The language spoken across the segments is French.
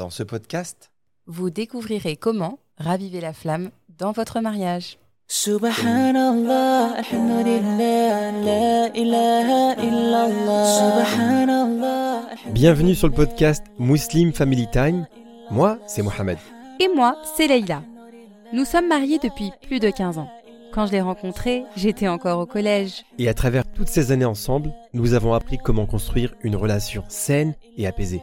Dans ce podcast, vous découvrirez comment raviver la flamme dans votre mariage. Subhanallah, alhamdulillah, la ilaha illallah. Subhanallah. bienvenue sur le podcast Muslim Family Time. Moi, c'est Mohamed. Et moi, c'est Leïla. Nous sommes mariés depuis plus de 15 ans. Quand je l'ai rencontré, j'étais encore au collège. Et à travers toutes ces années ensemble, nous avons appris comment construire une relation saine et apaisée.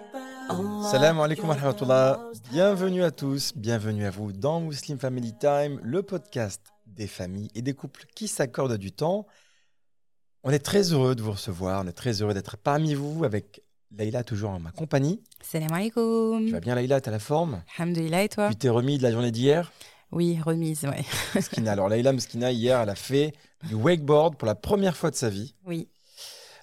Salam alaikum wa rahmatullah. Bienvenue à tous, bienvenue à vous dans Muslim Family Time, le podcast des familles et des couples qui s'accordent du temps. On est très heureux de vous recevoir, on est très heureux d'être parmi vous avec Leïla toujours en ma compagnie. Salam Tu alaikum. vas bien Leïla, t'as la forme? Alhamdulillah et toi? Tu t'es remis de la journée d'hier? Oui, remise, ouais. Mskina. Alors Leïla Mskina, hier, elle a fait du wakeboard pour la première fois de sa vie. Oui,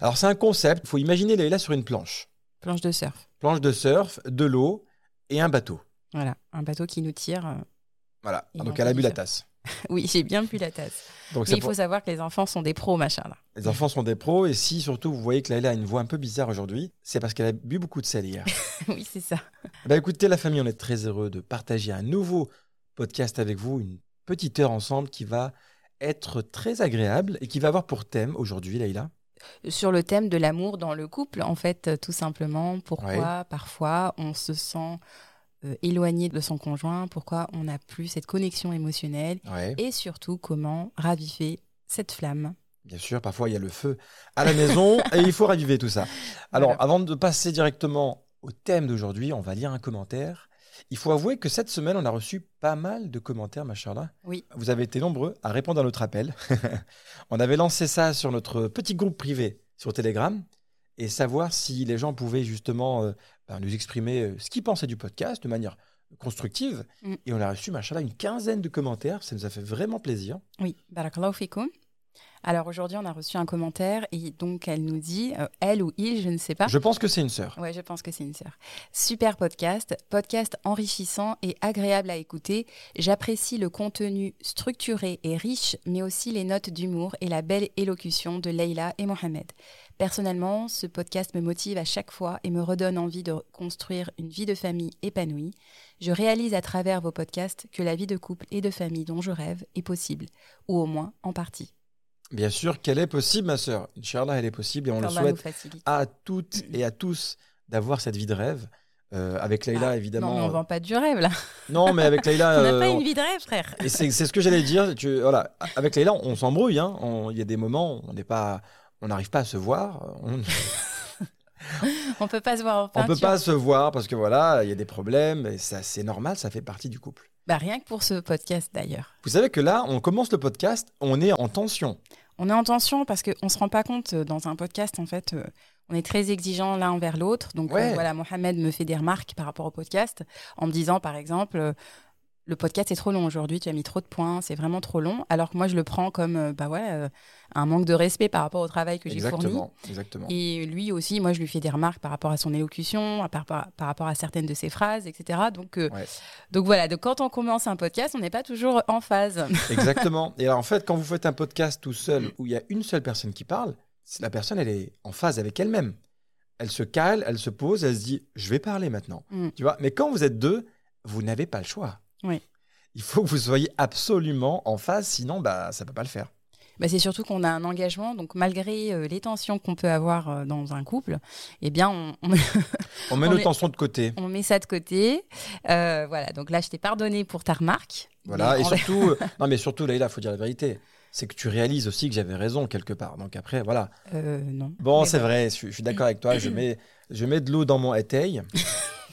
Alors c'est un concept, il faut imaginer Leïla sur une planche. Planche de surf. Planche de surf, de l'eau et un bateau. Voilà, un bateau qui nous tire. euh. Voilà, Et donc elle a bu la tasse. Oui, j'ai bien pu la tasse. Donc Mais il pour- faut savoir que les enfants sont des pros, machin. Là. Les enfants sont des pros et si surtout vous voyez que Laïla a une voix un peu bizarre aujourd'hui, c'est parce qu'elle a bu beaucoup de sel hier. oui, c'est ça. bah écoutez la famille, on est très heureux de partager un nouveau podcast avec vous, une petite heure ensemble qui va être très agréable et qui va avoir pour thème aujourd'hui Laïla. Sur le thème de l'amour dans le couple, en fait, euh, tout simplement, pourquoi parfois on se sent euh, éloigné de son conjoint, pourquoi on n'a plus cette connexion émotionnelle? Ouais. et surtout comment raviver cette flamme? Bien sûr, parfois il y a le feu à la maison et il faut raviver tout ça. Alors Voilà. avant de passer directement au thème d'aujourd'hui, on va lire un commentaire. Il faut avouer que cette semaine, on a reçu pas mal de commentaires, machallah. Oui. Vous avez été nombreux à répondre à notre appel. on avait lancé ça sur notre petit groupe privé sur Telegram et savoir si les gens pouvaient justement euh, ben, nous exprimer euh, ce qu'ils pensaient du podcast de manière constructive. Mm. Et on a reçu, machallah, une quinzaine de commentaires. Ça nous a fait vraiment plaisir. Oui, barakallahu fikoum. Alors aujourd'hui, on a reçu un commentaire et donc elle nous dit, euh, elle ou il, je ne sais pas. Je pense que c'est une sœur. Ouais, je pense que c'est une sœur. Super podcast, podcast enrichissant et agréable à écouter. J'apprécie le contenu structuré et riche, mais aussi les notes d'humour et la belle élocution de Leïla et Mohamed. Personnellement, ce podcast me motive à chaque fois et me redonne envie de construire une vie de famille épanouie. Je réalise à travers vos podcasts que la vie de couple et de famille dont je rêve est possible, ou au moins en partie. Bien sûr qu'elle est possible, ma sœur. Inch'Allah, elle est possible et on le souhaite à toutes et à tous d'avoir cette vie de rêve. Euh, avec Leïla, Ah, évidemment. Non, mais on vend pas du rêve là. Non, mais avec Leïla. on n'a euh, pas on- une vie de rêve, frère. Et c'est ce que j'allais dire. Tu, voilà, avec Leïla, on s'embrouille. hein. On- Il y a des moments, on n'est pas, on n'arrive pas à se voir. On, On peut pas se voir en on peinture. peut pas se voir parce que voilà, il y a des problèmes. Et ça, c'est normal, ça fait partie du couple. Bah, rien que pour ce podcast d'ailleurs. Vous savez que là, on commence le podcast, on est en tension. On est en tension parce qu'on ne se rend pas compte euh, dans un podcast, en fait, euh, on est très exigeant l'un envers l'autre. Donc Ouais. euh, voilà, Mohamed me fait des remarques par rapport au podcast en me disant, par exemple, le podcast est trop long aujourd'hui, tu as mis trop de points, c'est vraiment trop long. Alors que moi, je le prends comme euh, bah ouais, euh, un manque de respect par rapport au travail que j'ai fourni. Exactement, exactement. Et lui aussi, moi, je lui fais des remarques par rapport à son élocution, à par, par- par rapport à certaines de ses phrases, etc. Donc, euh, Ouais. donc voilà, donc quand on commence un podcast, on n'est pas toujours en phase. Exactement. Et alors, en fait, quand vous faites un podcast tout seul où il y a une seule personne qui parle, la personne, elle est en phase avec elle-même. Elle se cale, elle se pose, elle se dit Je vais parler maintenant. Mm. Tu vois Mais quand vous êtes deux, vous n'avez pas le choix. Oui. Il faut que vous soyez absolument en phase, sinon, bah, ça ne peut pas le faire. Bah, c'est surtout qu'on a un engagement, donc malgré euh, les tensions qu'on peut avoir euh, dans un couple, eh bien, on, on- On met On nos tensions de côté. on met ça de côté. Euh, voilà, donc là, je t'ai pardonné pour ta remarque. Voilà. Et surtout, non, mais surtout, Leïla, il faut dire la vérité. C'est que tu réalises aussi que j'avais raison quelque part. Donc après, voilà. Non. Bon, c'est vrai, je, suis- je suis d'accord avec toi. Je mets, je mets de l'eau dans mon éteil.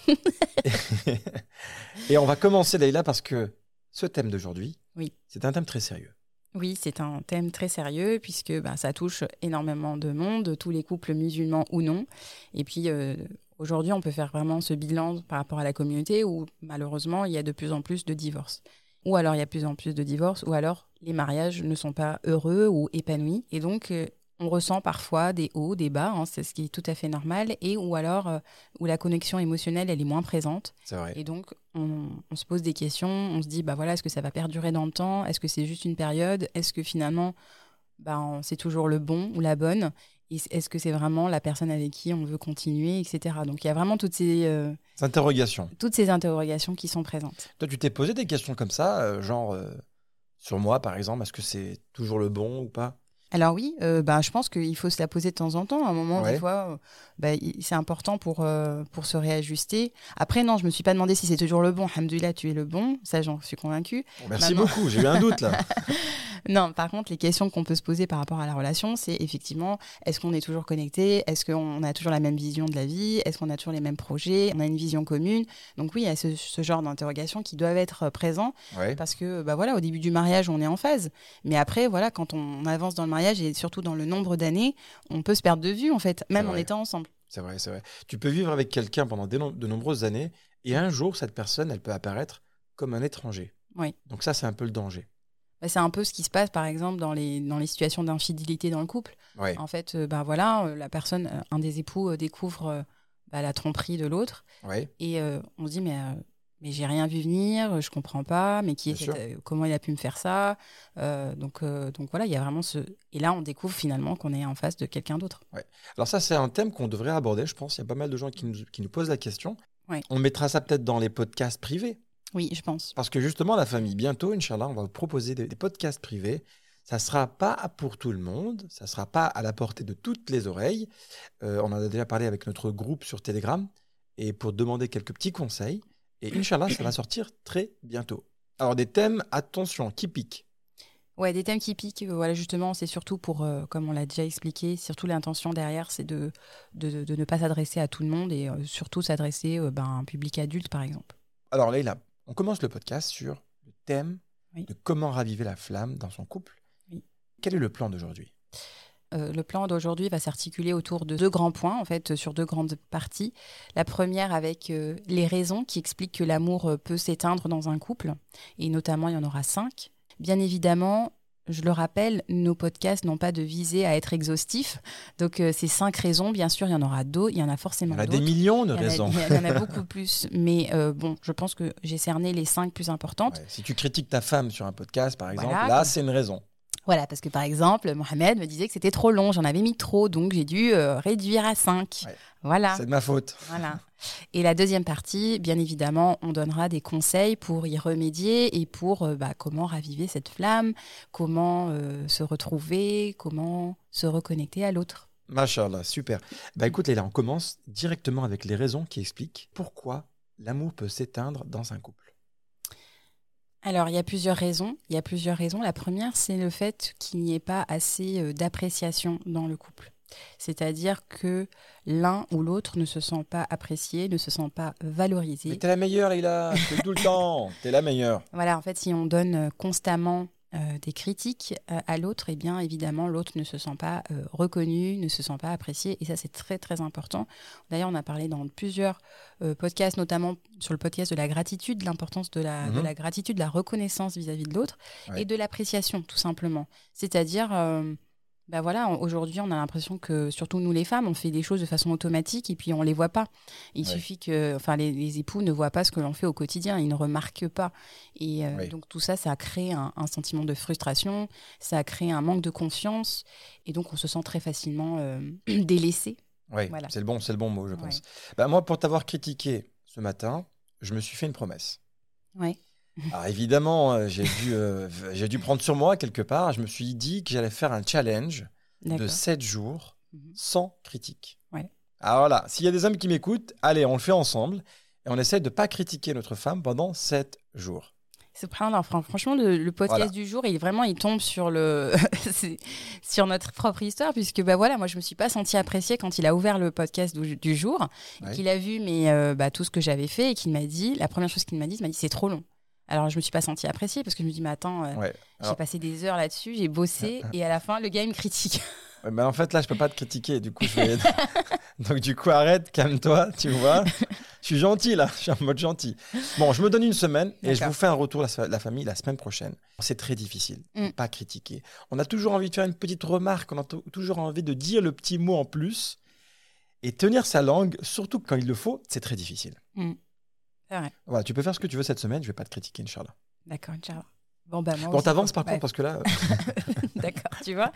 Et on va commencer, Leïla, parce que ce thème d'aujourd'hui, Oui. c'est un thème très sérieux. Oui, c'est un thème très sérieux puisque ben, ça touche énormément de monde, tous les couples musulmans ou non. Et puis euh, aujourd'hui, on peut faire vraiment ce bilan par rapport à la communauté où malheureusement, il y a de plus en plus de divorces. ou alors il y a de plus en plus de divorces, ou alors les mariages ne sont pas heureux ou épanouis. Et donc, euh, on ressent parfois des hauts, des bas, hein, c'est ce qui est tout à fait normal, et ou alors euh, où la connexion émotionnelle, elle est moins présente. C'est vrai. Et donc, on, on se pose des questions, on se dit, bah voilà, est-ce que ça va perdurer dans le temps? Est-ce que c'est juste une période? Est-ce que finalement, bah, c'est toujours le bon ou la bonne? Est-ce que c'est vraiment la personne avec qui on veut continuer, etc. Donc, il y a vraiment toutes ces, euh, Interrogation. toutes ces interrogations qui sont présentes. Toi, tu t'es posé des questions comme ça, euh, genre sur moi, par exemple, est-ce que c'est toujours le bon ou pas? Alors oui, euh, bah, je pense qu'il faut se la poser de temps en temps. À un moment, Ouais. des fois, euh, bah, c'est important pour, euh, pour se réajuster. Après, non, je me suis pas demandé si c'est toujours le bon. Alhamdoulilah, tu es le bon. Ça, j'en suis convaincue. Merci Maintenant- beaucoup, j'ai eu un doute là. Non, par contre, les questions qu'on peut se poser par rapport à la relation, c'est effectivement, est-ce qu'on est toujours connecté? Est-ce qu'on a toujours la même vision de la vie? Est-ce qu'on a toujours les mêmes projets? On a une vision commune? Donc oui, il y a ce, ce genre d'interrogations qui doivent être euh, présents Ouais. parce que bah voilà, au début du mariage, on est en phase. Mais après, voilà, quand on avance dans le mariage et surtout dans le nombre d'années, on peut se perdre de vue en fait, même en étant ensemble. C'est vrai, c'est vrai. Tu peux vivre avec quelqu'un pendant no- de nombreuses années et un jour, cette personne, elle peut apparaître comme un étranger. Oui. Donc ça, c'est un peu le danger. Bah, c'est un peu ce qui se passe par exemple dans les, dans les situations d'infidélité dans le couple. Ouais. En fait, euh, bah voilà, euh, la personne, euh, un des époux découvre bah, la tromperie de l'autre. Ouais. Et on se dit, mais, mais j'ai rien vu venir, je comprends pas, mais qui est Bien cette- comment il a pu me faire ça Euh, donc, euh, donc voilà, il y a vraiment ce. Et là, on découvre finalement qu'on est en face de quelqu'un d'autre. Alors ça, c'est un thème qu'on devrait aborder, je pense. Il y a pas mal de gens qui nous, qui nous posent la question. Ouais. On mettra ça peut-être dans les podcasts privés. Oui, je pense. Parce que justement, la famille, bientôt, Inch'Allah, on va vous proposer des, des podcasts privés. Ça sera pas pour tout le monde, ça sera pas à la portée de toutes les oreilles. Euh, on en a déjà parlé avec notre groupe sur Telegram et pour demander quelques petits conseils. Et Inch'Allah, ça va sortir très bientôt. Alors des thèmes, attention, qui piquent? Ouais, des thèmes qui piquent, euh, voilà, justement, c'est surtout pour, euh, comme on l'a déjà expliqué, surtout l'intention derrière, c'est de, de, de ne pas s'adresser à tout le monde et euh, surtout s'adresser euh, ben, à un public adulte, par exemple. Alors Leïla, on commence le podcast sur le thème Oui. de comment raviver la flamme dans son couple. Oui. Quel est le plan d'aujourd'hui? Euh, le plan d'aujourd'hui va s'articuler autour de deux grands points, en fait, sur deux grandes parties. La première avec euh, les raisons qui expliquent que l'amour euh, peut s'éteindre dans un couple, et notamment il y en aura cinq. Bien évidemment, je le rappelle, nos podcasts n'ont pas de visée à être exhaustifs. Donc euh, ces cinq raisons, bien sûr, il y en aura d'autres, il y en a Il forcément y en a d'autres. des millions de Il a- raisons. Il y en a beaucoup plus, mais euh, bon, je pense que j'ai cerné les cinq plus importantes. Ouais, Si tu critiques ta femme sur un podcast, par exemple, Voilà, là, c'est une raison. Voilà, parce que par exemple, Mohamed me disait que c'était trop long, j'en avais mis trop, donc j'ai dû euh, réduire à 5. Ouais. Voilà. C'est de ma faute. Voilà. Et la deuxième partie, bien évidemment, on donnera des conseils pour y remédier et pour euh, bah, comment raviver cette flamme, comment euh, se retrouver, comment se reconnecter à l'autre. Machallah, super. Bah écoute, Léla, on commence directement avec les raisons qui expliquent pourquoi l'amour peut s'éteindre dans un couple. Alors, il y a plusieurs raisons. Il y a plusieurs raisons. La première, c'est le fait qu'il n'y ait pas assez euh, d'appréciation dans le couple. C'est-à-dire que l'un ou l'autre ne se sent pas apprécié, ne se sent pas valorisé. Mais t'es la meilleure, c'est tout le temps. T'es la meilleure. Voilà, en fait, si on donne euh, constamment euh, des critiques euh, à l'autre, eh bien, évidemment, l'autre ne se sent pas euh, reconnu, ne se sent pas apprécié. Et ça, c'est très, très important. D'ailleurs, on a parlé dans plusieurs podcasts, notamment sur le podcast de la gratitude, l'importance de la, de Mhm. la gratitude, de la reconnaissance vis-à-vis de l'autre Ouais. et de l'appréciation, tout simplement. C'est-à-dire. Ben voilà, aujourd'hui, on a l'impression que, surtout nous les femmes, on fait des choses de façon automatique et puis on les voit pas. Il Ouais. suffit que, enfin, les, les époux ne voient pas ce que l'on fait au quotidien, ils ne remarquent pas. Et euh, Oui. donc tout ça, ça a créé un, un sentiment de frustration, ça a créé un manque de confiance, et donc on se sent très facilement euh, délaissé. Oui, Voilà. c'est le bon, c'est le bon mot, je Ouais. pense. Bah, moi, pour t'avoir critiqué ce matin, je me suis fait une promesse. Ouais. Alors évidemment, euh, j'ai dû, euh, j'ai dû prendre sur moi quelque part. Je me suis dit que j'allais faire un challenge de D'accord. 7 jours Mhm. sans critique. Ouais. Alors voilà, s'il y a des hommes qui m'écoutent, allez, on le fait ensemble et on essaie de pas critiquer notre femme pendant 7 jours. Fran- franchement, le, le podcast Voilà. du jour, il vraiment, il tombe sur le, c'est- sur notre propre histoire, puisque bah voilà, moi, je me suis pas sentie appréciée quand il a ouvert le podcast du, du jour, Ouais. qu'il a vu mais euh, bah, tout ce que j'avais fait et qu'il m'a dit, la première chose qu'il m'a dit, il m'a dit c'est trop long. Alors je me suis pas sentie appréciée parce que je me dis mais attends, euh, Ouais. j'ai passé des heures là-dessus, j'ai bossé et à la fin le gars il me critique. Ouais, Mais en fait, là, je peux pas te critiquer. Du coup, je vais... Donc, du coup, arrête, calme-toi, tu vois. Je suis gentil là, je suis en mode gentil. Bon, je me donne une semaine et je vous fais un retour la, la famille la semaine prochaine. C'est très difficile, Mm. pas critiquer. On a toujours envie de faire une petite remarque, on a tou- toujours envie de dire le petit mot en plus. Et tenir sa langue, surtout quand il le faut, c'est très difficile. C'est Voilà, tu peux faire ce que tu veux cette semaine, je vais pas te critiquer, Inch'Allah. D'accord, Inch'Allah. Bon, bah, Bon, t'avances par ouais. contre, parce que là, D'accord, tu vois.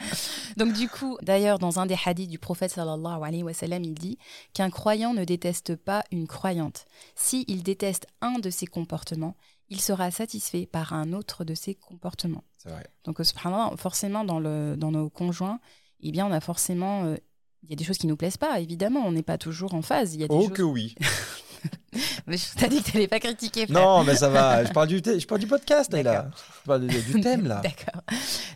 Donc du coup, d'ailleurs, dans un des hadiths du prophète sallallahu alayhi wa sallam, il dit qu'un croyant ne déteste pas une croyante. Si il déteste un de ses comportements, il sera satisfait par un autre de ses comportements. c'est vrai. Donc, euh, subhanallah, forcément, dans, le, dans nos conjoints, eh bien, on a forcément... euh, il y a des choses qui nous plaisent pas, évidemment, on n'est pas toujours en phase. Il y a des Oh choses... que oui. Mais je t'ai dit que tu n'allais pas critiquer, frère. Non, mais ça va, je parle du, je parle du podcast, là. Je parle du, du thème, là. D'accord.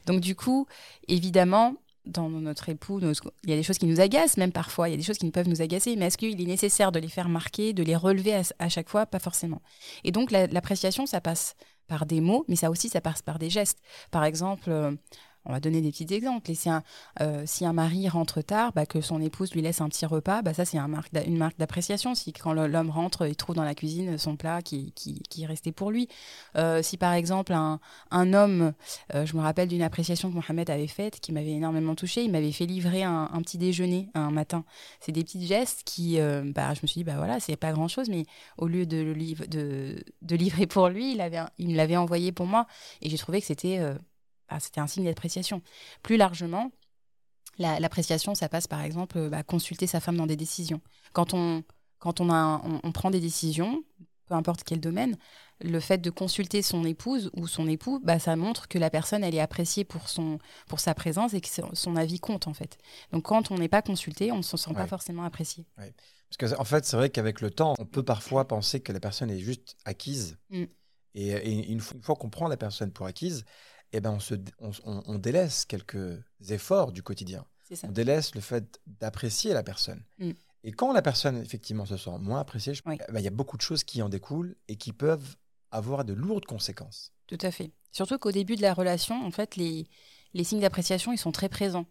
Donc du coup, évidemment, dans notre époux, nos- il y a des choses qui nous agacent, même parfois, il y a des choses qui peuvent nous agacer, mais est-ce qu'il est nécessaire de les faire marquer, de les relever à, à chaque fois? Pas forcément. Et donc la- l'appréciation, ça passe par des mots, mais ça aussi, ça passe par des gestes. Par exemple, euh, on va donner des petits exemples. Si, un, euh, si un mari rentre tard, bah, que son épouse lui laisse un petit repas, bah, ça c'est une marque d'appréciation. Si quand l'homme rentre, il trouve dans la cuisine son plat qui, qui, qui est resté pour lui. Euh, si par exemple un, un homme, euh, je me rappelle d'une appréciation que Mohamed avait faite, qui m'avait énormément touchée, il m'avait fait livrer un, petit déjeuner un matin. C'est des petits gestes qui, bah, je me suis dit, bah voilà, c'est pas grand chose, mais au lieu de, le de, livrer pour lui, il, il me l'avait envoyé pour moi. Et j'ai trouvé que c'était bah, c'était un signe d'appréciation. Plus largement, la- l'appréciation, ça passe par exemple euh, bah, consulter sa femme dans des décisions. Quand on, quand on, a un- on, on prend des décisions, peu importe quel domaine, le fait de consulter son épouse ou son époux, bah, ça montre que la personne, elle est appréciée pour, son, pour sa présence et que son, avis compte en fait. Donc quand on n'est pas consulté, on ne se sent pas forcément apprécié. Parce que, en fait, c'est vrai qu'avec le temps, on peut parfois penser que la personne est juste acquise. Mm. Et, et une fois, une fois qu'on prend la personne pour acquise, eh ben on, se, on, on- on délaisse quelques efforts du quotidien. Ça. On délaisse le fait d'apprécier la personne. Mm. Et quand la personne, effectivement, se sent moins appréciée, Oui. ben, il y a beaucoup de choses qui en découlent et qui peuvent avoir de lourdes conséquences. Tout à fait. Surtout qu'au début de la relation, en fait, les, les signes d'appréciation, ils sont très présents.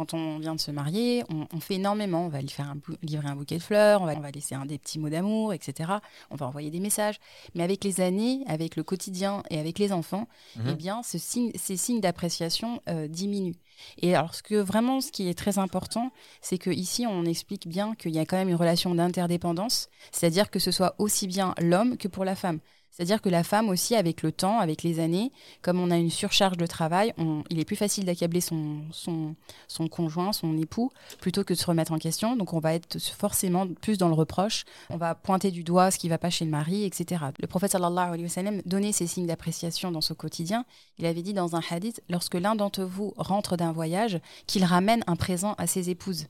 Quand on vient de se marier, on, on fait énormément. On va lui faire un livrer un bouquet de fleurs, on va, on va laisser un des petits mots d'amour, etc. On va envoyer des messages. Mais avec les années, avec le quotidien et avec les enfants, Mhm. eh bien, ce signe- ces signes d'appréciation euh, diminuent. Et alors, ce que vraiment, ce qui est très important, c'est que ici, on explique bien qu'il y a quand même une relation d'interdépendance, c'est-à-dire que ce soit aussi bien l'homme que pour la femme. C'est-à-dire que la femme aussi, avec le temps, avec les années, comme on a une surcharge de travail, on- il est plus facile d'accabler son, son, son conjoint, son époux, plutôt que de se remettre en question. Donc on va être forcément plus dans le reproche. On va pointer du doigt ce qui ne va pas chez le mari, etc. Le prophète sallallahu alayhi wa sallam donnait ces signes d'appréciation dans son quotidien. Il avait dit dans un hadith, lorsque l'un d'entre vous rentre d'un voyage, qu'il ramène un présent à ses épouses.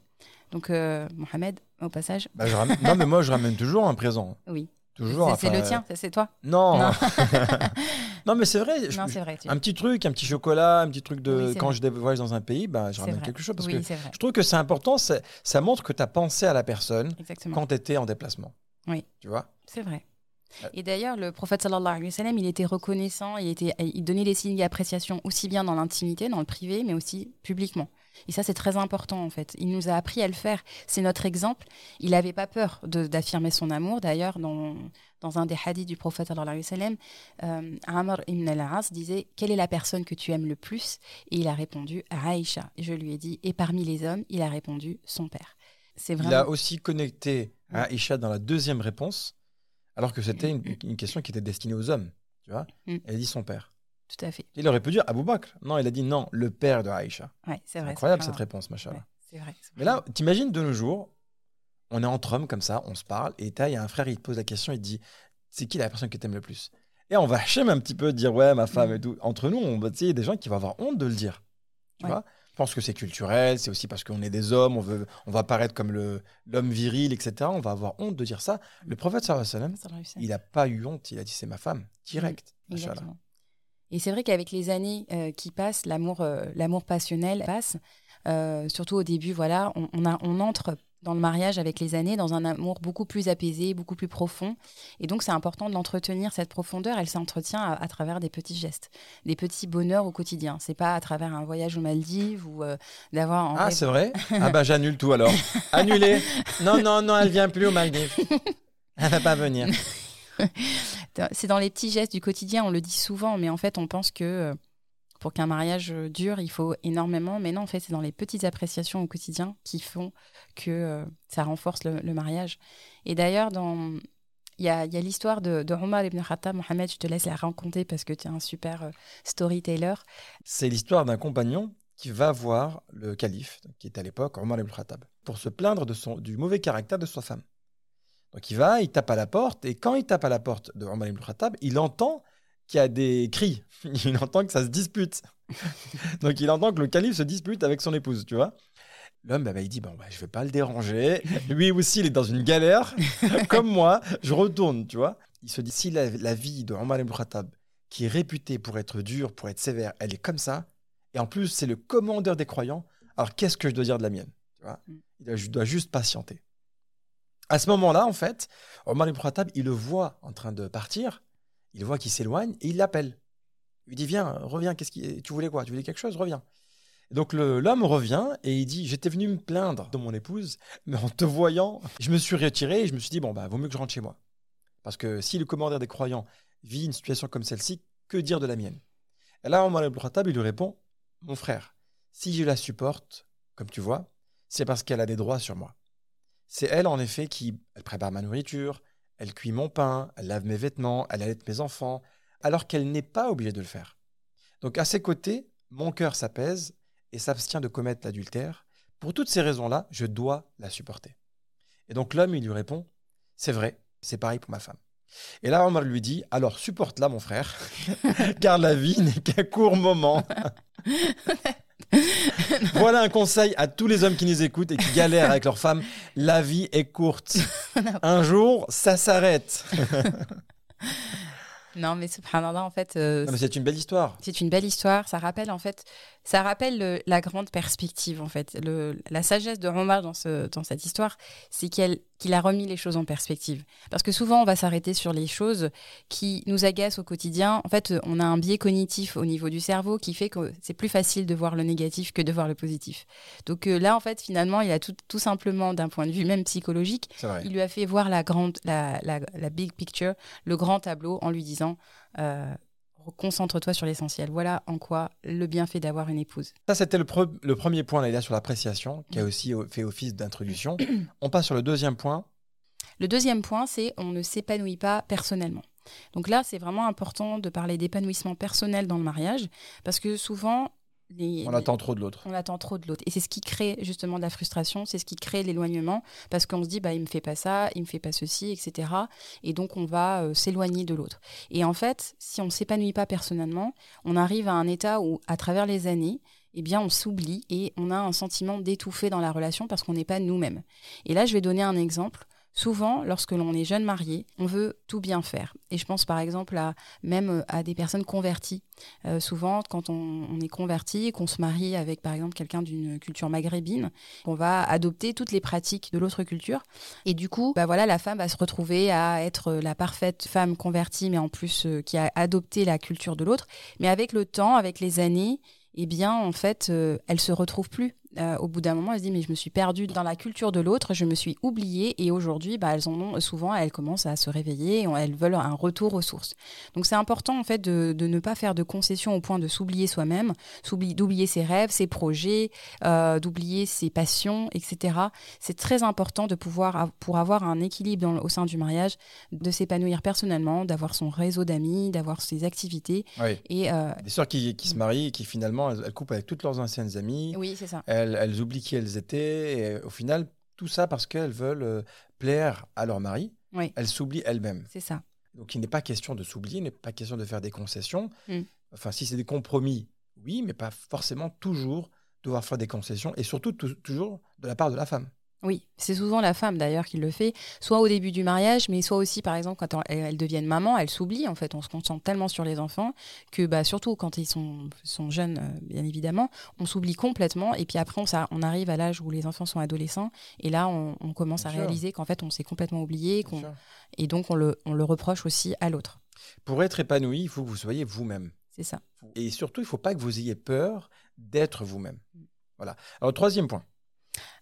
Donc euh, Mohamed, au passage, Bah, ramène- non, mais moi, je ramène toujours un présent. oui. Toujours. C'est enfin, le tien, c'est toi Non. Non. non, mais c'est vrai. je- Non, je- c'est vrai. tu- un petit truc, un petit chocolat, un petit truc de. Oui, quand vrai. je voyage dans un pays, bah, je ramène vrai. quelque chose. Parce oui, que je trouve que c'est important. Ça montre que tu as pensé à la personne Exactement. quand tu étais en déplacement. Oui. Tu vois? C'est vrai. Euh. Et d'ailleurs, le prophète sallallahu alayhi wa sallam, il était reconnaissant, il, était, il donnait des signes d'appréciation aussi bien dans l'intimité, dans le privé, mais aussi publiquement. Et ça, c'est très important en fait. Il nous a appris à le faire. C'est notre exemple. Il n'avait pas peur d'affirmer son amour. D'ailleurs, dans, dans un des hadiths du prophète sallam, euh, Amr ibn al-As disait Quelle est la personne que tu aimes le plus? Et il a répondu Aïcha. Et je lui ai dit Et parmi les hommes, il a répondu Son père. C'est Il a vraiment. aussi connecté Aïcha dans la deuxième réponse, alors que c'était une, une question qui était destinée aux hommes. Tu vois Mm. Elle a dit son père. Tout à fait. Il aurait pu dire Abou Bakr. Non, il a dit non, le père de Aïcha. Ouais, c'est vrai. incroyable cette réponse, machin. Ouais, c'est vrai. Mais là, t'imagines de nos jours, on est entre hommes comme ça, on se parle, et il y a un frère, il te pose la question, il te dit c'est qui la personne que t'aimes le plus? Et on va chem un petit peu, dire ouais, ma femme Mm. et tout. Entre nous, on, il y a des gens qui vont avoir honte de le dire. Tu Ouais. vois? Je pense que c'est culturel, c'est aussi parce qu'on est des hommes, on, veut, on va paraître comme l'homme viril, etc. On va avoir honte de dire ça. Le prophète, sallam, il n'a pas eu honte, il a dit c'est ma femme, direct. Et c'est vrai qu'avec les années euh, qui passent, l'amour, euh, l'amour passionnel passe. Euh, surtout au début, voilà, on, on a, on entre dans le mariage avec les années dans un amour beaucoup plus apaisé, beaucoup plus profond. Et donc, c'est important de l'entretenir cette profondeur. Elle s'entretient à, à travers des petits gestes, des petits bonheurs au quotidien. C'est pas à travers un voyage aux Maldives ou d'avoir. Ah, c'est vrai? Ah bah j'annule tout alors. Annulé. Non, non, non, elle vient plus au Maldives. Elle va pas venir. C'est dans les petits gestes du quotidien, on le dit souvent, mais en fait, on pense que euh, pour qu'un mariage euh, dure, il faut énormément. Mais non, en fait, c'est dans les petites appréciations au quotidien qui font que euh, ça renforce le, mariage. Et d'ailleurs, dans... il y a, l'histoire de, de Omar ibn Khattab. Mohamed, je te laisse la raconter parce que tu es un super storyteller. C'est l'histoire d'un compagnon qui va voir le calife, qui est à l'époque Omar ibn Khattab, pour se plaindre du mauvais caractère de sa femme. Donc il va, il tape à la porte, et quand il tape à la porte de Omar ibn Khattab, il entend qu'il y a des cris, il entend que ça se dispute. Donc il entend que le calife se dispute avec son épouse, tu vois. L'homme, bah, bah, il dit, bon, bah, je vais pas le déranger. Lui aussi, il est dans une galère, comme moi, je retourne, tu vois. Il se dit, si la, la vie de Omar ibn Khattab, qui est réputée pour être dure, pour être sévère, elle est comme ça, et en plus, c'est le commandeur des croyants, alors qu'est-ce que je dois dire de la mienne tu vois Mm. Je dois juste patienter. À ce moment-là, en fait, Omar ibn il le voit en train de partir, il voit qu'il s'éloigne, et il l'appelle. Il lui dit, viens, reviens, qu'est-ce qui... tu voulais quoi? Tu voulais quelque chose? Reviens. Donc l'homme revient et il dit J'étais venu me plaindre de mon épouse, mais en te voyant, je me suis retiré et je me suis dit Bon, bah, vaut mieux que je rentre chez moi. Parce que si le commandeur des croyants vit une situation comme celle-ci, que dire de la mienne? Et là, Omar ibn il lui répond Mon frère, si je la supporte, comme tu vois, c'est parce qu'elle a des droits sur moi. C'est elle, en effet, qui elle prépare ma nourriture, elle cuit mon pain, elle lave mes vêtements, elle allaite mes enfants, alors qu'elle n'est pas obligée de le faire. Donc à ses côtés, mon cœur s'apaise et s'abstient de commettre l'adultère. Pour toutes ces raisons-là, je dois la supporter. Et donc l'homme, il lui répond, c'est vrai, c'est pareil pour ma femme. Et là, Omar lui dit, alors supporte-la, mon frère, car la vie n'est qu'un court moment. voilà un conseil à tous les hommes qui nous écoutent et qui galèrent avec leur femme. La vie est courte. Un jour, ça s'arrête. Non, mais subhanallah, en fait, euh, Non, mais c'est une belle histoire. c'est une belle histoire. Ça rappelle, en fait, ça rappelle le- la grande perspective, en fait. Le, la sagesse de Omar dans, ce, dans cette histoire, c'est qu'elle- qu'il a remis les choses en perspective. Parce que souvent, on va s'arrêter sur les choses qui nous agacent au quotidien. En fait, on a un biais cognitif au niveau du cerveau qui fait que c'est plus facile de voir le négatif que de voir le positif. Donc euh, là, en fait, finalement, il a tout, tout simplement, d'un point de vue même psychologique, il lui a fait voir la grande, la, la, la big picture, le grand tableau, en lui disant euh, concentre-toi sur l'essentiel. Voilà en quoi le bienfait d'avoir une épouse. Ça, c'était le, pre- le premier point, Laïla, sur l'appréciation, qui a aussi fait office d'introduction. On passe sur le deuxième point. Le deuxième point, c'est on ne s'épanouit pas personnellement. Donc là, c'est vraiment important de parler d'épanouissement personnel dans le mariage, parce que souvent, les, On attend trop de l'autre. on attend trop de l'autre. Et c'est ce qui crée justement de la frustration, c'est ce qui crée l'éloignement, parce qu'on se dit, bah, il me fait pas ça, il me fait pas ceci, etc. Et donc, on va euh, s'éloigner de l'autre. Et en fait, si on ne s'épanouit pas personnellement, on arrive à un état où, à travers les années, eh bien, on s'oublie et on a un sentiment d'étouffer dans la relation parce qu'on n'est pas nous-mêmes. Et là, je vais donner un exemple. Souvent, lorsque l'on est jeune marié, on veut tout bien faire. Et je pense par exemple même euh, à des personnes converties. Euh, souvent, quand on, est converti et qu'on se marie avec par exemple quelqu'un d'une culture maghrébine, on va adopter toutes les pratiques de l'autre culture. Et du coup, bah voilà, la femme va se retrouver à être la parfaite femme convertie, mais en plus euh, qui a adopté la culture de l'autre. Mais avec le temps, avec les années, eh bien, en fait, euh, elle se retrouve plus. Euh, au bout d'un moment, elle se dit mais je me suis perdue dans la culture de l'autre, je me suis oubliée et aujourd'hui, bah, elles en ont souvent, elles commencent à se réveiller, et elles veulent un retour aux sources. Donc c'est important en fait de, de ne pas faire de concessions au point de s'oublier soi-même, d'oublier ses rêves, ses projets, euh, d'oublier ses passions, etc. C'est très important de pouvoir pour avoir un équilibre dans au sein du mariage, de s'épanouir personnellement, d'avoir son réseau d'amis, d'avoir ses activités Oui. et euh, Des sœurs qui, qui se marient et qui finalement, elles, elles coupent avec toutes leurs anciennes amies. oui c'est ça. Elles, elles oublient qui elles étaient. Et au final, tout ça parce qu'elles veulent euh, plaire à leur mari. Oui. Elles s'oublient elles-mêmes. C'est ça. Donc il n'est pas question de s'oublier, il n'est pas question de faire des concessions. Mm. Enfin, si c'est des compromis, oui, mais pas forcément toujours devoir faire des concessions et surtout tou- toujours de la part de la femme. Oui, c'est souvent la femme d'ailleurs qui le fait, soit au début du mariage, mais soit aussi par exemple quand elles, deviennent maman, elles s'oublient en fait, on se concentre tellement sur les enfants que bah, surtout quand ils sont, sont jeunes euh, bien évidemment, on s'oublie complètement et puis après on, s'a- on arrive à l'âge où les enfants sont adolescents et là on, on commence Bien à sûr. réaliser qu'en fait on s'est complètement oublié et donc on le, on le reproche aussi à l'autre. Pour être épanoui, il faut que vous soyez vous-même. C'est ça. Et surtout, il ne faut pas que vous ayez peur d'être vous-même. Voilà. Alors, troisième point.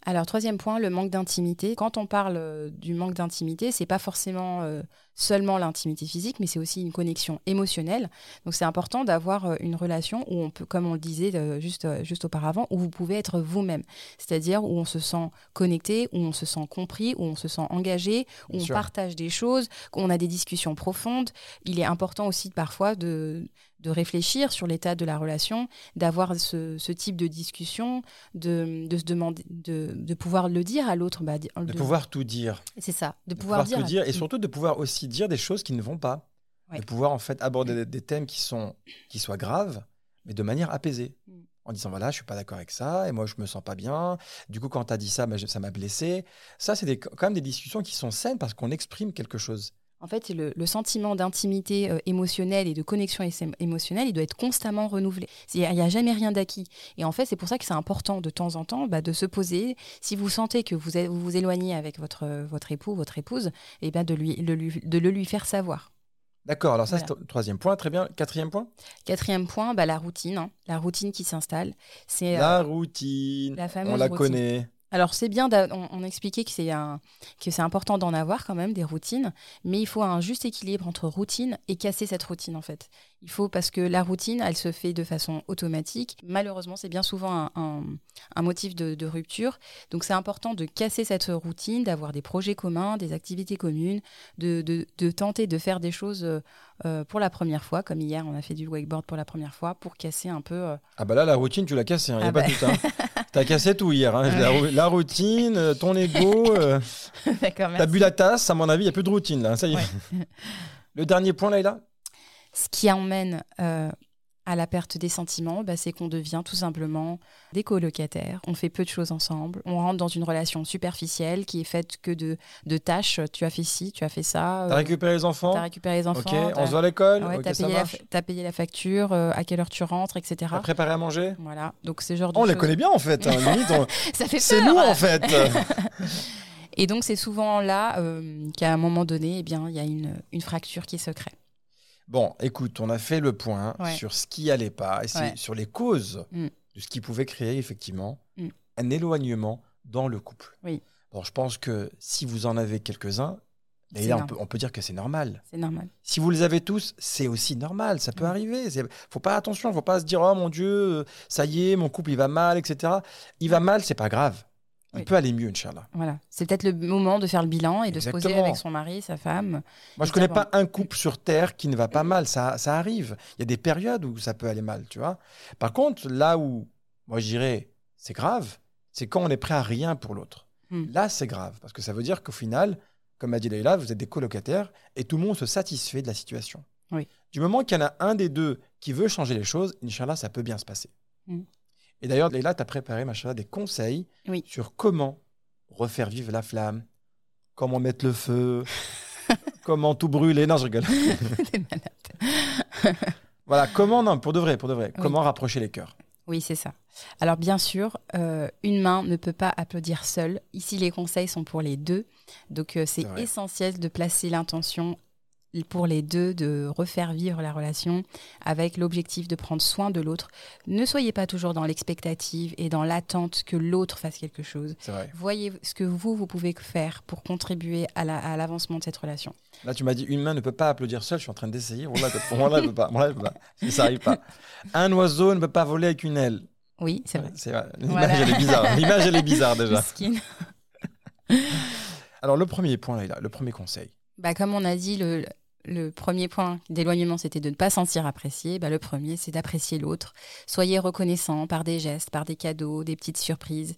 Alors, troisième point, le manque d'intimité. Quand on parle euh, du manque d'intimité, c'est pas forcément euh, seulement l'intimité physique, mais c'est aussi une connexion émotionnelle. Donc, c'est important d'avoir euh, une relation où on peut, comme on le disait juste, juste auparavant, où vous pouvez être vous-même. C'est-à-dire où on se sent connecté, où on se sent compris, où on se sent engagé, où Bien on sûr. partage des choses, qu'on a des discussions profondes. Il est important aussi parfois de, de réfléchir sur l'état de la relation, d'avoir ce, ce type de discussion, de, de se demander, de, de pouvoir le dire à l'autre. bah, De de- pouvoir tout dire. C'est ça, de, pouvoir, pouvoir, tout dire et surtout de pouvoir aussi dire des choses qui ne vont pas. Ouais. De pouvoir en fait aborder des, des thèmes qui, sont, qui soient graves, mais de manière apaisée. Mm. En disant voilà, je suis pas d'accord avec ça, et moi je me sens pas bien. Du coup, quand tu as dit ça, bah, ça m'a blessé. Ça, c'est quand même des discussions qui sont saines parce qu'on exprime quelque chose. En fait, le, le sentiment d'intimité euh, émotionnelle et de connexion émotionnelle, il doit être constamment renouvelé. Il n'y a jamais rien d'acquis. Et en fait, c'est pour ça que c'est important de temps en temps bah, de se poser. Si vous sentez que vous vous, vous éloignez avec votre, votre époux, votre épouse, et ben de, lui, le lui- de le lui faire savoir. D'accord, alors ça Voilà. c'est le troisième point, très bien. Quatrième point? Quatrième point, bah, la routine. hein. La routine qui s'installe. C'est euh, La routine. la fameuse On la routine. connaît. Alors c'est bien, on, on expliquait que c'est que c'est important d'en avoir quand même des routines, mais il faut un juste équilibre entre routine et casser cette routine en fait. Il faut parce que la routine, elle se fait de façon automatique. Malheureusement, c'est bien souvent un, motif de, rupture. Donc c'est important de casser cette routine, d'avoir des projets communs, des activités communes, de, tenter de faire des choses euh, pour la première fois, comme hier on a fait du wakeboard pour la première fois, pour casser un peu. euh, Ah bah là, la routine, tu l'as cassée, il n'y a Ah pas bah. doute. hein. T'as cassé tout hier. hein. La, rou- la routine, euh, ton ego, euh, D'accord, t'as bu la tasse, à mon avis, il n'y a plus de routine là. Ça y est. Ouais. Le dernier point, Laïla? Ce qui emmène à la perte des sentiments, bah, c'est qu'on devient tout simplement des colocataires. On fait peu de choses ensemble. On rentre dans une relation superficielle qui est faite que de, de tâches. Tu as fait ci, tu as fait ça. T'as euh, récupéré les enfants t'as récupéré les enfants. Ok, on se voit à l'école ouais, Ok, t'as payé, la payé facture, euh, à quelle heure tu rentres, etc. T'as préparé à manger Voilà, donc c'est genre de On les connaît bien en fait. hein. Limite, on- Ça fait C'est nous en fait. Et donc c'est souvent là euh, qu'à un moment donné, eh bien, il y a une, une fracture qui se crée. Bon, écoute, on a fait le point Ouais. sur ce qui allait pas et c'est Ouais. sur les causes Mm. de ce qui pouvait créer effectivement Mm. un éloignement dans le couple. Oui. Bon, je pense que si vous en avez quelques-uns, on peut, on peut dire que c'est normal. C'est normal. Si vous les avez tous, c'est aussi normal, ça peut Mm. arriver. Faut pas attention, faut pas se dire oh mon Dieu, ça y est, mon couple il va mal, etc. Il va mal, c'est pas grave. Oui. peut aller mieux, Inch'Allah. Voilà, c'est peut-être le moment de faire le bilan et de se poser avec son mari, sa femme. Moi, je Et connais pas un couple sur Terre qui ne va pas mal. Ça, ça arrive. Il y a des périodes où ça peut aller mal, tu vois. Par contre, là où, moi, je dirais, c'est grave, c'est quand on est prêt à rien pour l'autre. Hmm. Là, c'est grave. Parce que ça veut dire qu'au final, comme a dit Leïla, vous êtes des colocataires et tout le monde se satisfait de la situation. Oui. Du moment qu'il y en a un des deux qui veut changer les choses, Inch'Allah, ça peut bien se passer. Hmm. Et d'ailleurs, Leïla, tu as préparé, des conseils Oui. sur comment refaire vivre la flamme, comment mettre le feu, comment tout brûler. Non, je rigole. Voilà, comment, non, pour de vrai, pour de vrai, Oui. comment rapprocher les cœurs Oui, c'est ça. Alors bien sûr, euh, une main ne peut pas applaudir seule. Ici, les conseils sont pour les deux. Donc euh, c'est essentiel de placer l'intention pour les deux de refaire vivre la relation avec l'objectif de prendre soin de l'autre. Ne soyez pas toujours dans l'expectative et dans l'attente que l'autre fasse quelque chose. Voyez ce que vous, vous pouvez faire pour contribuer à la- à l'avancement de cette relation. Là, tu m'as dit une main ne peut pas applaudir seule. Je suis en train d'essayer. Wallah, elle peut pas. Peut pas. Si ça arrive pas. Un oiseau ne peut pas voler avec une aile. Oui, c'est vrai. L'image, Voilà. elle est bizarre. L'image, elle est bizarre déjà. Alors, le premier point, là, le premier conseil. Bah, comme on a dit, le, le premier point d'éloignement, c'était de ne pas sentir apprécié. Bah, le premier, c'est d'apprécier l'autre. Soyez reconnaissant par des gestes, par des cadeaux, des petites surprises.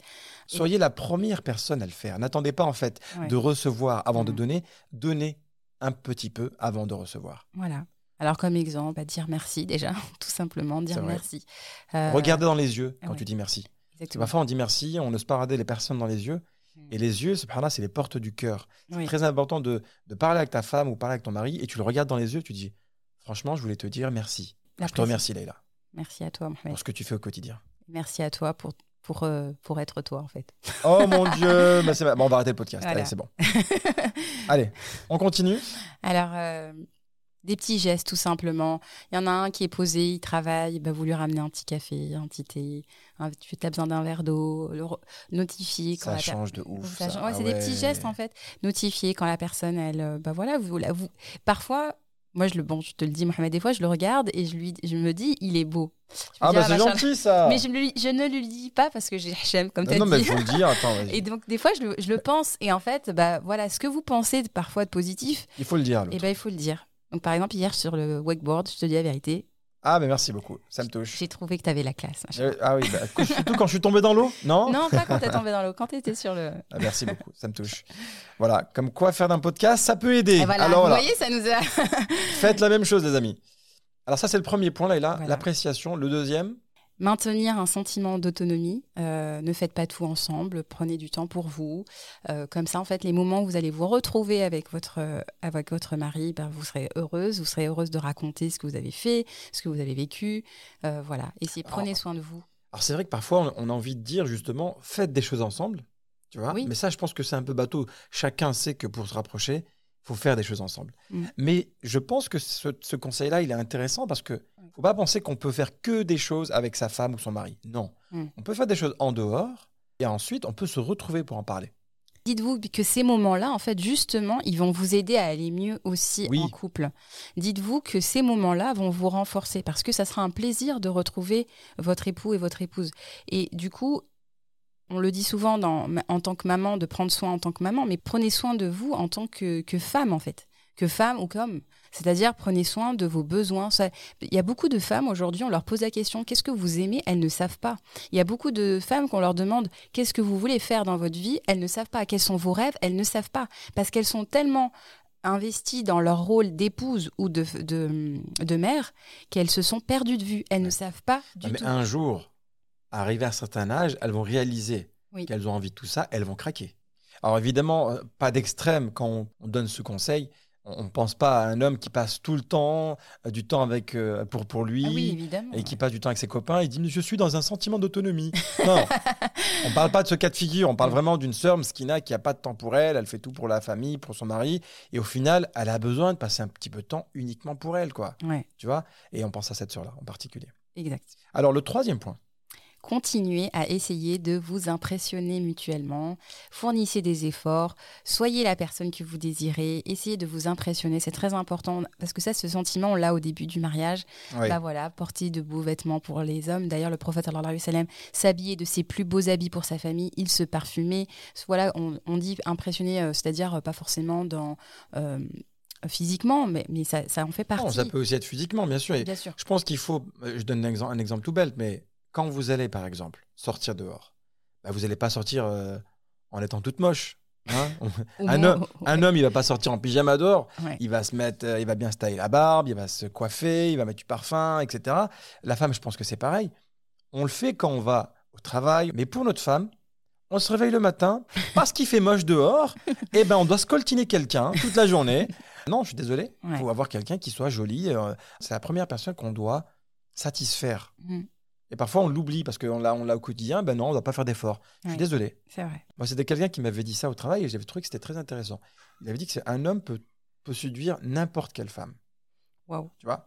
Soyez la première personne à le faire. N'attendez pas, en fait, Ouais. de recevoir avant de Mhm. donner. Donnez un petit peu avant de recevoir. Voilà. Alors, comme exemple, bah, dire merci déjà, tout simplement, dire merci. Euh, Regardez dans les yeux quand ouais. tu dis merci. Exactement. parfois, on dit merci, on n'ose pas regarder les personnes dans les yeux. Mm. Et les yeux, subhanallah, c'est les portes du cœur. C'est Oui. très important de, de parler avec ta femme ou parler avec ton mari et tu le regardes dans les yeux, tu dis Franchement, je voulais te dire merci. Je te remercie, Leïla, Merci à toi, Mohamed. pour ce que tu fais au quotidien. Merci à toi pour, pour, euh, pour être toi, en fait. Oh mon Dieu bah, bon, on va arrêter le podcast. Voilà. Allez, c'est bon. Allez, on continue. Alors, euh, Des petits gestes, tout simplement. Il y en a un qui est posé, il travaille, bah, vous lui ramenez un petit café, un petit thé, un, tu as besoin d'un verre d'eau, le notifier quand Ça change de ouf. ça ça. change- ouais, Ah c'est des petits gestes en fait. Notifier quand la personne, elle, euh, bah voilà, vous, la- vous, parfois, moi je le, bon, je te le dis, Mohamed, des fois je le regarde et je lui, je me dis, il est beau. Je Ah dis, bah c'est machin- gentil ça. Mais je, lui- je ne lui dis pas parce que j'ai- j'aime, comme tu non, as non, mais dit. faut le dire. Attends, vas-y. Et donc des fois je le, je le pense et en fait, bah voilà, ce que vous pensez parfois de positif, Il faut le dire. et ben il faut le dire. Donc par exemple hier sur le wakeboard, je te dis la vérité, Ah, mais merci beaucoup. Ça me touche. j'ai trouvé que tu avais la classe. Euh, Ah oui, bah, surtout quand je suis tombé dans l'eau, non, Non, pas quand t'es tombé dans l'eau, quand t'étais sur le. Ah, Merci beaucoup, ça me touche. Voilà, comme quoi faire d'un podcast, ça peut aider. Voilà, Alors vous voilà, voyez, ça nous a. faites la même chose, les amis. Alors ça, c'est le premier point, là, et là, Voilà. l'appréciation. Le deuxième, Maintenir un sentiment d'autonomie. euh, ne faites pas tout ensemble. Prenez du temps pour vous. Euh, comme ça, en fait, les moments où vous allez vous retrouver avec votre, euh, avec votre mari, ben, vous serez heureuse. Vous serez heureuse de raconter ce que vous avez fait, ce que vous avez vécu. Euh, voilà. Essayez, prenez Alors, soin de vous. alors c'est vrai que parfois, on on a envie de dire justement, faites des choses ensemble, tu vois. Oui. Mais ça, je pense que c'est un peu bateau. Chacun sait que pour se rapprocher, faut faire des choses ensemble. Mm. Mais je pense que ce, ce conseil-là, il est intéressant parce que faut pas penser qu'on peut faire que des choses avec sa femme ou son mari. Non, Mm. on peut faire des choses en dehors et ensuite on peut se retrouver pour en parler. Dites-vous que ces moments-là, en fait, justement, ils vont vous aider à aller mieux aussi Oui. en couple. Dites-vous que ces moments-là vont vous renforcer parce que ça sera un plaisir de retrouver votre époux et votre épouse. Et du coup, on le dit souvent dans- en tant que maman, de prendre soin en tant que maman, mais prenez soin de vous en tant que, que femme, en fait. Que femme ou qu'homme. C'est-à-dire, prenez soin de vos besoins. Il y a beaucoup de femmes aujourd'hui, on leur pose la question qu'est-ce que vous aimez? Elles ne savent pas. Il y a beaucoup de femmes qu'on leur demande qu'est-ce que vous voulez faire dans votre vie? Elles ne savent pas. Quels sont vos rêves? Elles ne savent pas. Parce qu'elles sont tellement investies dans leur rôle d'épouse ou de, de, de mère qu'elles se sont perdues de vue. Elles ne savent pas du Ah, mais tout. un jour, arrivé à un certain âge, elles vont réaliser Oui. qu'elles ont envie de tout ça, elles vont craquer. Alors évidemment, euh, pas d'extrême quand on, on donne ce conseil. On ne pense pas à un homme qui passe tout le temps, euh, du temps avec, euh, pour, pour lui, Ah oui, et qui passe du temps avec ses copains, il dit Je suis dans un sentiment d'autonomie. Non, on parle pas de ce cas de figure, on parle vraiment d'une sœur Mskina qui a pas de temps pour elle, elle fait tout pour la famille, pour son mari, et au final, elle a besoin de passer un petit peu de temps uniquement pour elle, quoi. Ouais, Tu vois? Et on pense à cette sœur-là en particulier. exact. Alors, le troisième point. Continuez à essayer de vous impressionner mutuellement, fournissez des efforts, soyez la personne que vous désirez, essayez de vous impressionner, c'est très important parce que ça, ce sentiment, on l'a au début du mariage. Oui. Bah voilà, porter de beaux vêtements pour les hommes. D'ailleurs, le prophète s'habillait de ses plus beaux habits pour sa famille, il se parfumait. Voilà, on, on dit impressionner, euh, c'est-à-dire euh, pas forcément dans euh, physiquement, mais, mais ça, ça en fait partie. Non, ça peut aussi être physiquement, bien sûr. Et Bien sûr. je pense qu'il faut. Je donne un exemple, un exemple tout bête, mais quand vous allez, par exemple, sortir dehors, bah, vous n'allez pas sortir euh, en étant toute moche. hein. Un, homme, un homme, il va pas sortir en pyjama dehors. Ouais. Il va se mettre, euh, il va bien se tailler la barbe, il va se coiffer, il va mettre du parfum, etc. La femme, je pense que c'est pareil. On le fait quand on va au travail, mais pour notre femme, on se réveille le matin parce qu'il fait moche dehors. et ben, on doit scoltiner quelqu'un toute la journée. Non, je suis désolé. Il Ouais. faut avoir quelqu'un qui soit joli. euh, c'est la première personne qu'on doit satisfaire. Mhm. Et parfois, on l'oublie parce qu'on l'a, on l'a au quotidien. Ben non, on ne doit pas faire d'efforts. Je suis désolé. C'est vrai. Moi, c'était quelqu'un qui m'avait dit ça au travail et j'avais trouvé que c'était très intéressant. Il avait dit que c'est- un homme peut, peut séduire n'importe quelle femme. Waouh. Tu vois?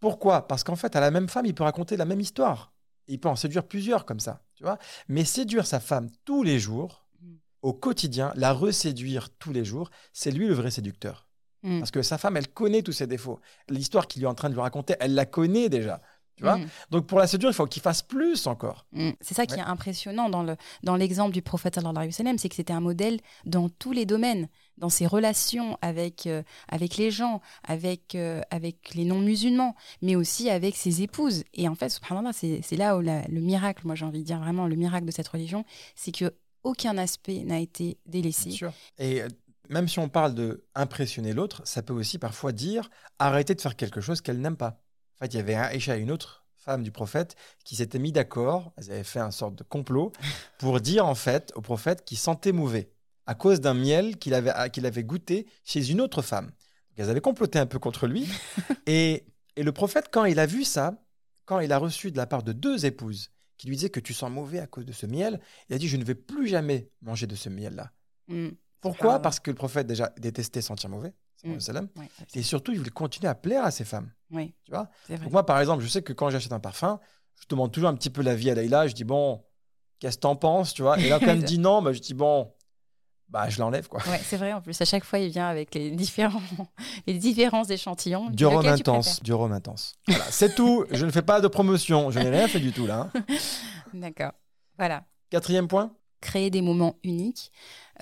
Pourquoi? Parce qu'en fait, à la même femme, il peut raconter la même histoire. Il peut en séduire plusieurs comme ça. Tu vois? Mais séduire sa femme tous les jours, Mm. au quotidien, la reséduire tous les jours, c'est lui le vrai séducteur. Mm. Parce que sa femme, elle connaît tous ses défauts. L'histoire qu'il est en train de lui raconter, elle la connaît déjà. Tu vois Mm. Donc pour la séduire, il faut qu'il fasse plus encore. Mm. C'est ça qui est impressionnant dans le dans l'exemple du prophète sallallahu c'est que c'était un modèle dans tous les domaines, dans ses relations avec euh, avec les gens, avec euh, avec les non musulmans, mais aussi avec ses épouses. Et en fait, subhanallah, c'est c'est là où la- le miracle, moi j'ai envie de dire vraiment le miracle de cette religion, c'est que aucun aspect n'a été délaissé. Bien sûr. Et euh, même si on parle de impressionner l'autre, ça peut aussi parfois dire arrêter de faire quelque chose qu'elle n'aime pas. En fait, il y avait Aïcha, une autre femme du prophète, qui s'étaient mis d'accord, elles avaient fait un sorte de complot pour dire en fait au prophète qu'il sentait mauvais à cause d'un miel qu'il avait, qu'il avait goûté chez une autre femme. Donc, elles avaient comploté un peu contre lui. et, et le prophète, quand il a vu ça, quand il a reçu de la part de deux épouses qui lui disaient que tu sens mauvais à cause de ce miel, il a dit je ne vais plus jamais manger de ce miel-là. Mm. Pourquoi? Parce que le prophète déjà détestait sentir mauvais. ouais, Et surtout, il voulait continuer à plaire à ses femmes. Ouais, Tu vois? Donc moi, par exemple, je sais que quand j'achète un parfum, je demande toujours un petit peu l'avis à Leïla. Je dis, bon, qu'est-ce que t'en penses tu vois? Et là, quand elle me dit non, bah, je dis, bon, bah, je l'enlève. quoi. Ouais, c'est vrai. En plus, à chaque fois, il vient avec les différents, les différences d'échantillons. Du rhum intense. Du rhum intense. Voilà, c'est tout. Je ne fais pas de promotion. Je n'ai rien fait du tout là. hein. D'accord. Voilà. Quatrième point? Créer des moments uniques.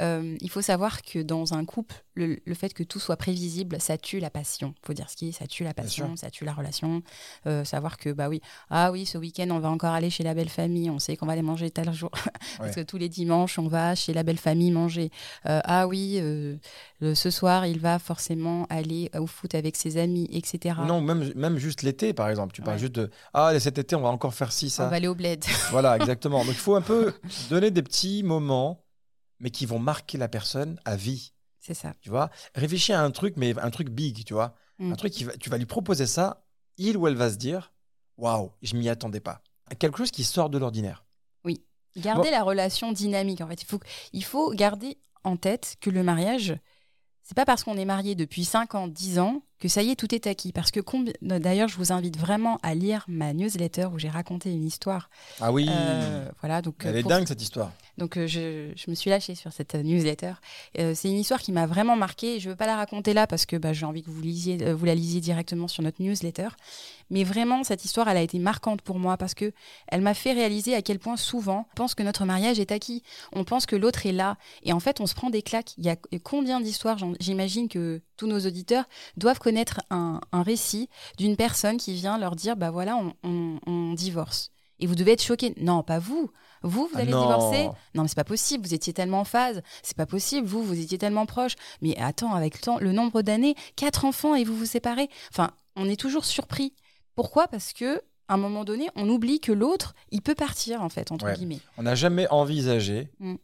Euh, il faut savoir que dans un couple, le, le fait que tout soit prévisible, ça tue la passion. faut dire ce qui est, ça tue la passion, ça tue la relation. Euh, savoir que, bah oui, ah oui, ce week-end, on va encore aller chez la belle famille, on sait qu'on va aller manger tel jour. Parce que tous les dimanches, on va chez la belle famille manger. Euh, ah oui, le- ce soir, il va forcément aller au foot avec ses amis, etc. Non, même, même juste l'été, par exemple. Tu parles juste de Ah, cet été, on va encore faire ci, on ça. va aller au bled. Voilà, exactement. Donc il faut un peu donner des petits moments, mais qui vont marquer la personne à vie. C'est ça. Tu vois Réfléchis à un truc, mais un truc big, tu vois Mm. Un truc, qui va, tu vas lui proposer ça, il ou elle va se dire Waouh, je m'y attendais pas. Quelque chose qui sort de l'ordinaire. Garder la relation dynamique, en fait. Il faut, il faut garder en tête que le mariage, c'est pas parce qu'on est marié depuis 5 ans, 10 ans, que ça y est, tout est acquis. Parce que, d'ailleurs, je vous invite vraiment à lire ma newsletter où j'ai raconté une histoire. Ah oui Euh, voilà, donc, Elle euh, est pour- dingue, cette histoire. Donc euh, je, je me suis lâchée sur cette euh, newsletter. Euh, c'est une histoire qui m'a vraiment marquée. Je ne veux pas la raconter là parce que bah, j'ai envie que vous, lisiez, euh, vous la lisiez directement sur notre newsletter. Mais vraiment, cette histoire, elle a été marquante pour moi parce que elle m'a fait réaliser à quel point souvent on pense que notre mariage est acquis. On pense que l'autre est là. Et en fait, on se prend des claques. Il y a combien d'histoires J'imagine que tous nos auditeurs doivent connaître un, un récit d'une personne qui vient leur dire, bah voilà, on, on- on divorce. Et vous devez être choqués. Non, pas vous. Vous, vous Ah allez non. divorcer non, mais c'est pas possible, vous étiez tellement en phase, c'est pas possible, vous, vous étiez tellement proche. Mais attends, avec le, temps, le nombre d'années, quatre enfants et vous vous séparez. Enfin, on est toujours surpris. Pourquoi? Parce que à un moment donné, on oublie que l'autre, il peut partir, en fait, entre Ouais. guillemets. On n'a jamais envisagé Mm.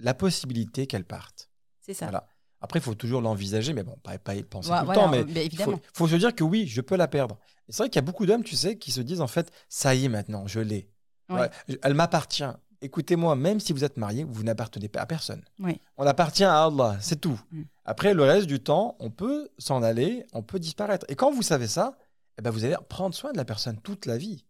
la possibilité qu'elle parte. C'est ça. Voilà. Après, il faut toujours l'envisager, mais bon, pas, pas y penser Ouais, tout le temps. Mais il faut, faut se dire que oui, je peux la perdre. Et c'est vrai qu'il y a beaucoup d'hommes, tu sais, qui se disent en fait, ça y est maintenant, je l'ai. Ouais. Elle m'appartient. Écoutez-moi, même si vous êtes marié, vous n'appartenez pas à personne. On appartient à Allah, c'est tout. Mm. Après, le reste du temps, on peut s'en aller, on peut disparaître. Et quand vous savez ça, eh ben, vous allez prendre soin de la personne toute la vie.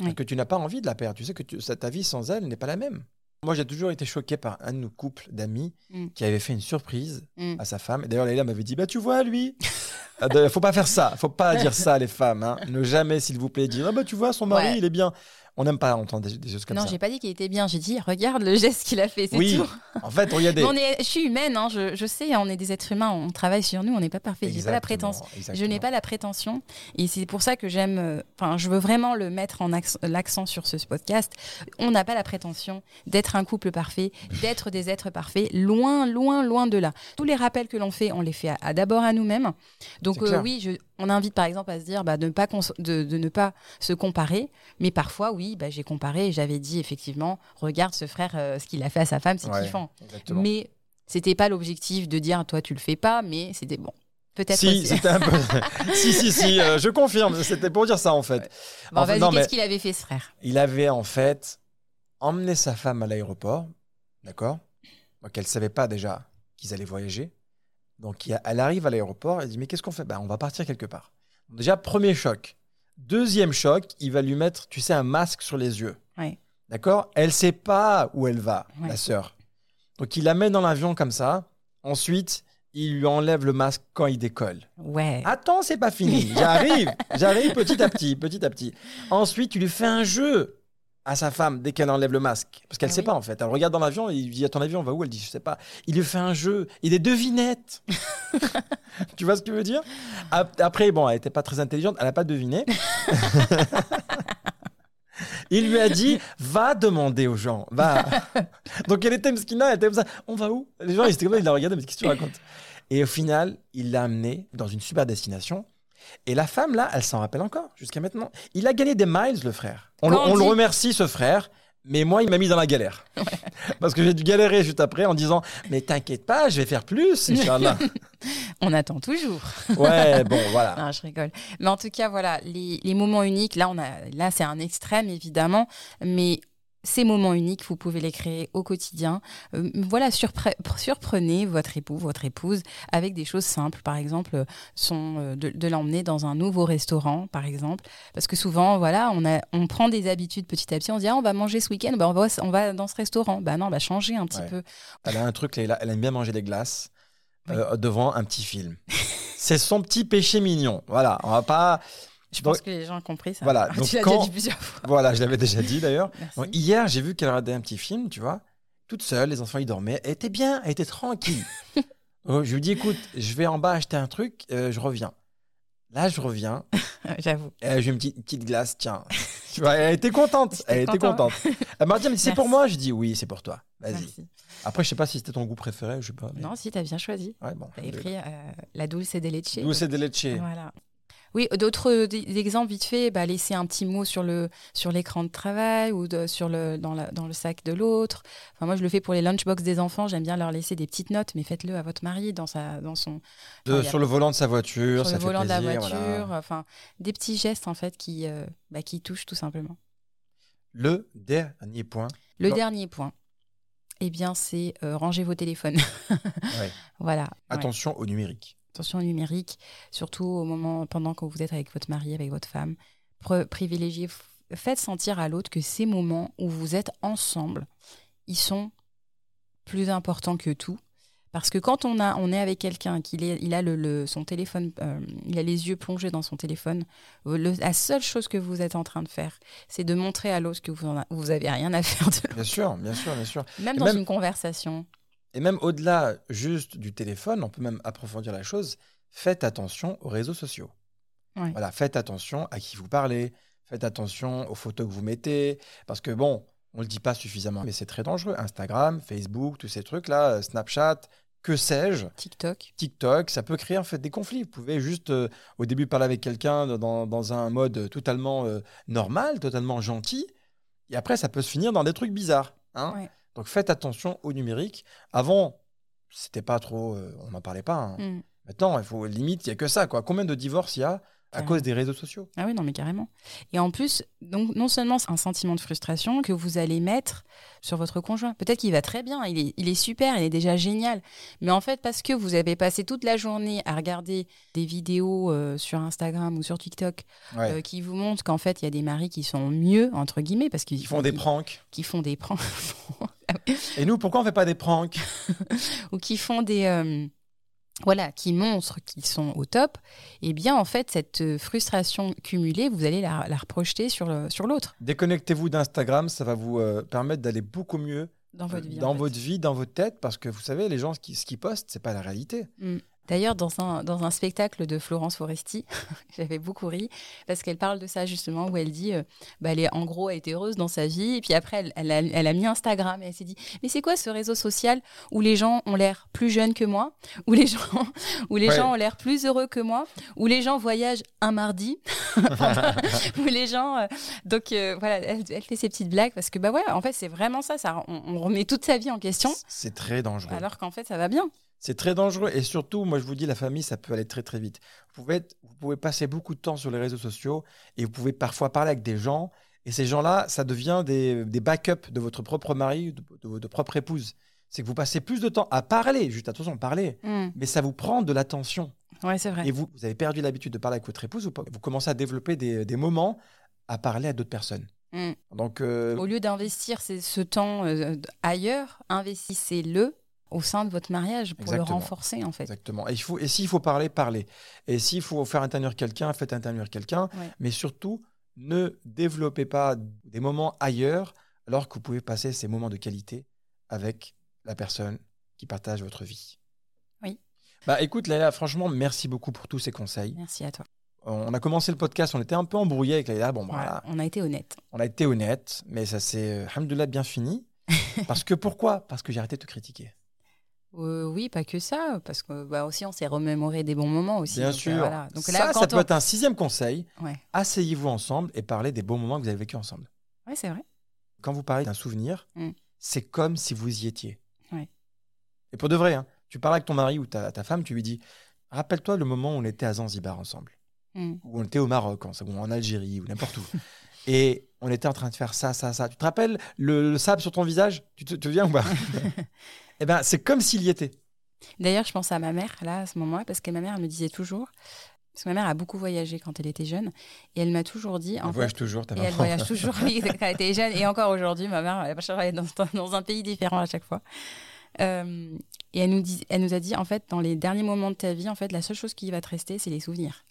Oui. Que tu n'as pas envie de la perdre. Tu sais que tu- ta vie sans elle n'est pas la même. Moi, j'ai toujours été choqué par un de nos couples d'amis Mm. qui avait fait une surprise Mm. à sa femme. D'ailleurs, Leïla m'avait dit Bah, tu vois, lui. De- faut pas faire ça. Faut pas dire ça, les femmes. hein. Ne jamais, s'il vous plaît, dire Ah, bah, tu vois, son mari, Ouais. il est bien. On n'aime pas entendre des, des choses comme non, ça. j'ai pas dit qu'il était bien, j'ai dit, regarde le geste qu'il a fait, c'est Oui, tout. en fait, regardez. On est, je suis humaine, hein, je, je sais, on est des êtres humains, on travaille sur nous, on n'est pas parfait. J'ai pas la Exactement. Je n'ai pas la prétention, et c'est pour ça que j'aime. euh, Enfin, je veux vraiment le mettre en acc- l'accent sur ce podcast. On n'a pas la prétention d'être un couple parfait, d'être des êtres parfaits. Loin, loin, loin de là. Tous les rappels que l'on fait, on les fait à, à- d'abord à nous-mêmes. Donc euh, oui, je, on invite par exemple à se dire bah, de, ne pas cons- de, de ne pas se comparer. Mais parfois, oui, bah, j'ai comparé et j'avais dit effectivement, regarde ce frère, euh, ce qu'il a fait à sa femme, c'est Ouais, kiffant. exactement. Mais c'était pas l'objectif de dire toi tu le fais pas, mais c'était bon. Peut-être. Si, c'était un peu. si, si, si, euh, je confirme. C'était pour dire ça, en fait. Bon, vas-y, qu'est-ce qu'il avait fait ce frère? Il avait en fait emmené sa femme à l'aéroport, d'accord? Donc elle savait pas déjà qu'ils allaient voyager. Donc elle arrive à l'aéroport, elle dit mais qu'est-ce qu'on fait? Ben on va partir quelque part. Déjà premier choc. Deuxième choc, il va lui mettre, tu sais, un masque sur les yeux. Ouais. D'accord? Elle sait pas où elle va, Ouais. la sœur. Donc il la met dans l'avion comme ça. Ensuite, il lui enlève le masque quand il décolle. Ouais. Attends, c'est pas fini. J'arrive. J'arrive petit à petit, petit à petit. Ensuite, tu lui fais un jeu à sa femme dès qu'elle enlève le masque. Parce qu'elle Ah sait oui. pas, en fait. Elle regarde dans l'avion, il dit À ton avion, on va où? Elle dit Je sais pas. Il lui fait un jeu. Il est devinettes. tu vois ce que je veux dire? Ap- Après, bon, elle était pas très intelligente. Elle a pas deviné. Il lui a dit va demander aux gens, va. Donc elle était mskina, elle était comme ça. On va où? Les gens ils étaient comme ça, ils la regardaient, mais qu'est-ce que tu racontes? Et au final, il l'a amené dans une super destination. Et la femme là, elle s'en rappelle encore jusqu'à maintenant. Il a gagné des miles, le frère. On, le- on remercie, ce frère. Mais moi, il m'a mis dans la galère. Parce que j'ai dû galérer juste après en disant Mais t'inquiète pas, je vais faire plus, Inch'Allah. On attend toujours. ouais, bon, voilà. Non, je rigole. Mais en tout cas, voilà, les, les moments uniques, là, on a, là, c'est un extrême, évidemment. Mais ces moments uniques, vous pouvez les créer au quotidien. Euh, voilà, surpre- surprenez votre époux, votre épouse avec des choses simples. Par exemple, euh, son, euh, de, de l'emmener dans un nouveau restaurant, par exemple. Parce que souvent, voilà, on, a, on prend des habitudes petit à petit. On se dit, ah, on va manger ce week-end, bah, on, va, on va dans ce restaurant. Bah non, on va changer un petit Ouais. peu. Elle a un truc, Leïla, elle aime bien manger des glaces Oui. euh, devant un petit film. C'est son petit péché mignon. Voilà, on va pas. Je Donc- pense que les gens ont compris ça. Voilà, tu donc l'as quand- déjà dit plusieurs fois. Voilà, je l'avais déjà dit d'ailleurs. Donc, hier, j'ai vu qu'elle regardait un petit film, tu vois, toute seule, les enfants ils dormaient. Elle était bien, elle était tranquille. Donc, je lui dis, écoute, je vais en bas acheter un truc, euh, je reviens. Là, je reviens, J'avoue. j'ai une petite, une petite glace, tiens. Tu vois, elle était contente, elle était content. contente. Elle m'a dit, mais c'est pour moi Je dis, oui, c'est pour toi. Vas-y. Après, je sais pas si c'était ton goût préféré, je sais pas. mais- Non, si, t'as bien choisi. Ouais, bon. T'avais pris euh, la dulce de leche. Dulce de leche. Voilà. Oui, d'autres euh, exemples vite fait, bah, laisser un petit mot sur le sur l'écran de travail ou de- sur le dans, la- dans le sac de l'autre. Enfin, moi, je le fais pour les lunchbox des enfants. J'aime bien leur laisser des petites notes, mais faites-le à votre mari dans sa dans son De- Enfin, il y a- sur le volant de sa voiture, sur ça le fait volant de la voiture. voilà. Enfin, des petits gestes en fait qui euh, bah, qui touchent tout simplement. Le dernier point. Le dernier point, eh bien, c'est euh, ranger vos téléphones. Ouais. voilà. Ouais. Attention au numérique. Attention au numérique, surtout au moment pendant que vous êtes avec votre mari, avec votre femme. Privilégiez, faites sentir à l'autre que ces moments où vous êtes ensemble, ils sont plus importants que tout. Parce que quand on, a, on est avec quelqu'un, qu'il il a le, le- son téléphone, euh, il a les yeux plongés dans son téléphone, euh, le- la seule chose que vous êtes en train de faire, c'est de montrer à l'autre que vous, en a- vous avez rien à faire de Bien sûr, bien sûr, bien sûr. Même Et dans même- une conversation. Et même au-delà juste du téléphone, on peut même approfondir la chose. Faites attention aux réseaux sociaux. Ouais. Voilà, faites attention à qui vous parlez. Faites attention aux photos que vous mettez. Parce que bon, on le dit pas suffisamment, mais c'est très dangereux. Instagram, Facebook, tous ces trucs-là, euh, Snapchat, que sais-je, TikTok. TikTok, ça peut créer en fait des conflits. Vous pouvez juste euh, au début parler avec quelqu'un dans, dans un mode totalement euh, normal, totalement gentil, et après ça peut se finir dans des trucs bizarres. hein. Ouais. Donc faites attention au numérique. Avant, c'était pas trop, euh, on n'en parlait pas. hein. Mm. Maintenant, il faut limite, il y a que ça quoi. Combien de divorces il y a à cause des réseaux sociaux? Ah oui, non, mais carrément. Et en plus, donc, non seulement c'est un sentiment de frustration que vous allez mettre sur votre conjoint. Peut-être qu'il va très bien, il est, il est super, il est déjà génial. Mais en fait, parce que vous avez passé toute la journée à regarder des vidéos euh, sur Instagram ou sur TikTok Ouais. euh, qui vous montrent qu'en fait, il y a des maris qui sont mieux, entre guillemets, parce qu'ils Ils font des pranks. qui font des pranks Et nous, pourquoi on fait pas des pranks? Ou qui font des euh, voilà qui montrent qu'ils sont au top eh bien en fait cette euh, frustration cumulée vous allez la, la reprojeter sur l'autre Déconnectez-vous d'Instagram, ça va vous euh, permettre d'aller beaucoup mieux dans votre vie en dans fait. votre vie, dans votre tête, parce que vous savez, les gens ce qu'ils ce qu'ils postent, c'est pas la réalité. Mm. D'ailleurs, dans un, dans un spectacle de Florence Foresti, j'avais beaucoup ri, parce qu'elle parle de ça justement, où elle dit, euh, bah, elle est, en gros, elle était heureuse dans sa vie, et puis après, elle, elle a, elle a mis Instagram, et elle s'est dit, mais c'est quoi ce réseau social où les gens ont l'air plus jeunes que moi, où les gens, où les Ouais. gens ont l'air plus heureux que moi, où les gens voyagent un mardi, où les gens... euh, donc euh, voilà, elle, elle fait ses petites blagues, parce que bah ouais, en fait, c'est vraiment ça, ça on, on remet toute sa vie en question, C'est très dangereux. alors qu'en fait, ça va bien. C'est très dangereux et surtout, moi je vous dis, la famille, ça peut aller très très vite. Vous pouvez, être- vous pouvez passer beaucoup de temps sur les réseaux sociaux et vous pouvez parfois parler avec des gens et ces gens-là, ça devient des, des backups de votre propre mari, de, de votre propre épouse. C'est que vous passez plus de temps à parler, juste attention, parler, Mm. mais ça vous prend de l'attention. Ouais, c'est vrai. Et vous, vous avez perdu l'habitude de parler avec votre épouse, vous, vous commencez à développer des, des moments à parler à d'autres personnes. Mm. Donc, euh, Au lieu d'investir ce temps euh, ailleurs, investissez-le au sein de votre mariage pour Exactement. le renforcer en fait. Exactement. Et, il faut, et s'il faut parler, parlez. Et s'il faut faire intervenir quelqu'un, faites intervenir quelqu'un. Ouais. Mais surtout, ne développez pas des moments ailleurs alors que vous pouvez passer ces moments de qualité avec la personne qui partage votre vie. Oui. Bah écoute, Laila, franchement, merci beaucoup pour tous ces conseils. Merci à toi. On a commencé le podcast, on était un peu embrouillé avec Laila. Bon, Voilà, voilà, on a été honnête. on a été honnête, mais ça s'est, euh, alhamdoulilah, bien fini. Parce que pourquoi? Parce que j'ai arrêté de te critiquer. Euh, oui, pas que ça, parce que bah, aussi on s'est remémoré des bons moments aussi. Bien donc, euh, sûr. voilà. Donc ça, là, ça quand peut on... être un sixième conseil. Ouais. Asseyez-vous ensemble et parlez des bons moments que vous avez vécus ensemble. ouais, c'est vrai. Quand vous parlez d'un souvenir, Mm. c'est comme si vous y étiez. Ouais. Et pour de vrai, hein, tu parles avec ton mari ou ta, ta femme, tu lui dis Rappelle-toi le moment où on était à Zanzibar ensemble, Mm. ou on était au Maroc, en, ou en Algérie, ou n'importe où. et on était en train de faire ça, ça, ça. Tu te rappelles le, le sable sur ton visage? Tu te, te souviens ou pas? Eh ben, c'est comme s'il y était. D'ailleurs, je pense à ma mère, là, à ce moment-là, parce que ma mère elle me disait toujours, parce que ma mère a beaucoup voyagé quand elle était jeune, et elle m'a toujours dit, Elle en voyage fait, toujours, elle voyage toujours, oui, quand elle était jeune, et encore aujourd'hui, ma mère, elle est dans, dans un pays différent à chaque fois. Euh, et elle nous, dit, elle nous a dit, en fait, dans les derniers moments de ta vie, en fait, la seule chose qui va te rester, c'est les souvenirs.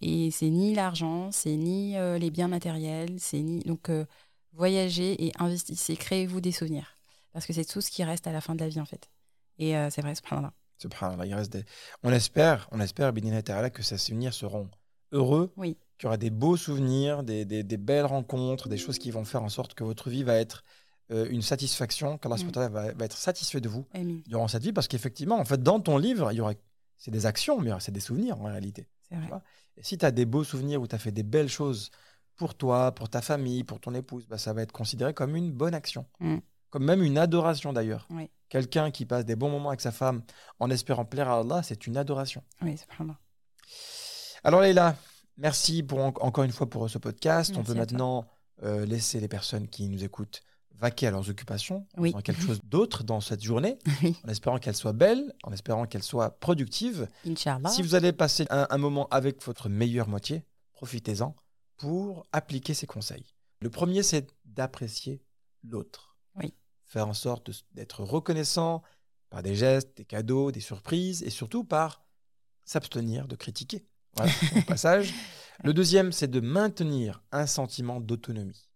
Et c'est ni l'argent, c'est ni euh, les biens matériels, c'est ni. Donc, euh, voyagez et investissez, créez-vous des souvenirs. Parce que c'est tout ce qui reste à la fin de la vie, en fait. Et euh, c'est vrai, subhanallah. Subhanallah, il reste des... On espère, on espère, Ta'ala, que ces souvenirs seront heureux, Oui. qu'il y aura des beaux souvenirs, des, des- des belles rencontres, des choses qui vont faire en sorte que votre vie va être euh, une satisfaction, qu'Allah Mm. va, va être satisfait de vous durant cette vie, parce qu'effectivement, en fait, dans ton livre, il y aura, c'est des actions, mais c'est des souvenirs en réalité. C'est vrai. Et si tu as des beaux souvenirs où tu as fait des belles choses pour toi, pour ta famille, pour ton épouse, bah, ça va être considéré comme une bonne action. Mm. Comme même une adoration d'ailleurs. Oui. Quelqu'un qui passe des bons moments avec sa femme en espérant plaire à Allah, c'est une adoration. Oui, subhanallah. Alors Leïla, merci pour en- encore une fois pour ce podcast. On peut maintenant euh, laisser les personnes qui nous écoutent vaquer à leurs occupations, Oui. quelque chose d'autre dans cette journée, Oui. en espérant qu'elle soit belle, en espérant qu'elle soit productive. Inch'Allah. Si vous allez passer un, un moment avec votre meilleure moitié, profitez-en pour appliquer ces conseils. Le premier, c'est d'apprécier l'autre. Faire en sorte d'être reconnaissant par des gestes, des cadeaux, des surprises, et surtout par s'abstenir de critiquer. Voilà, au passage. Le deuxième, c'est de maintenir un sentiment d'autonomie,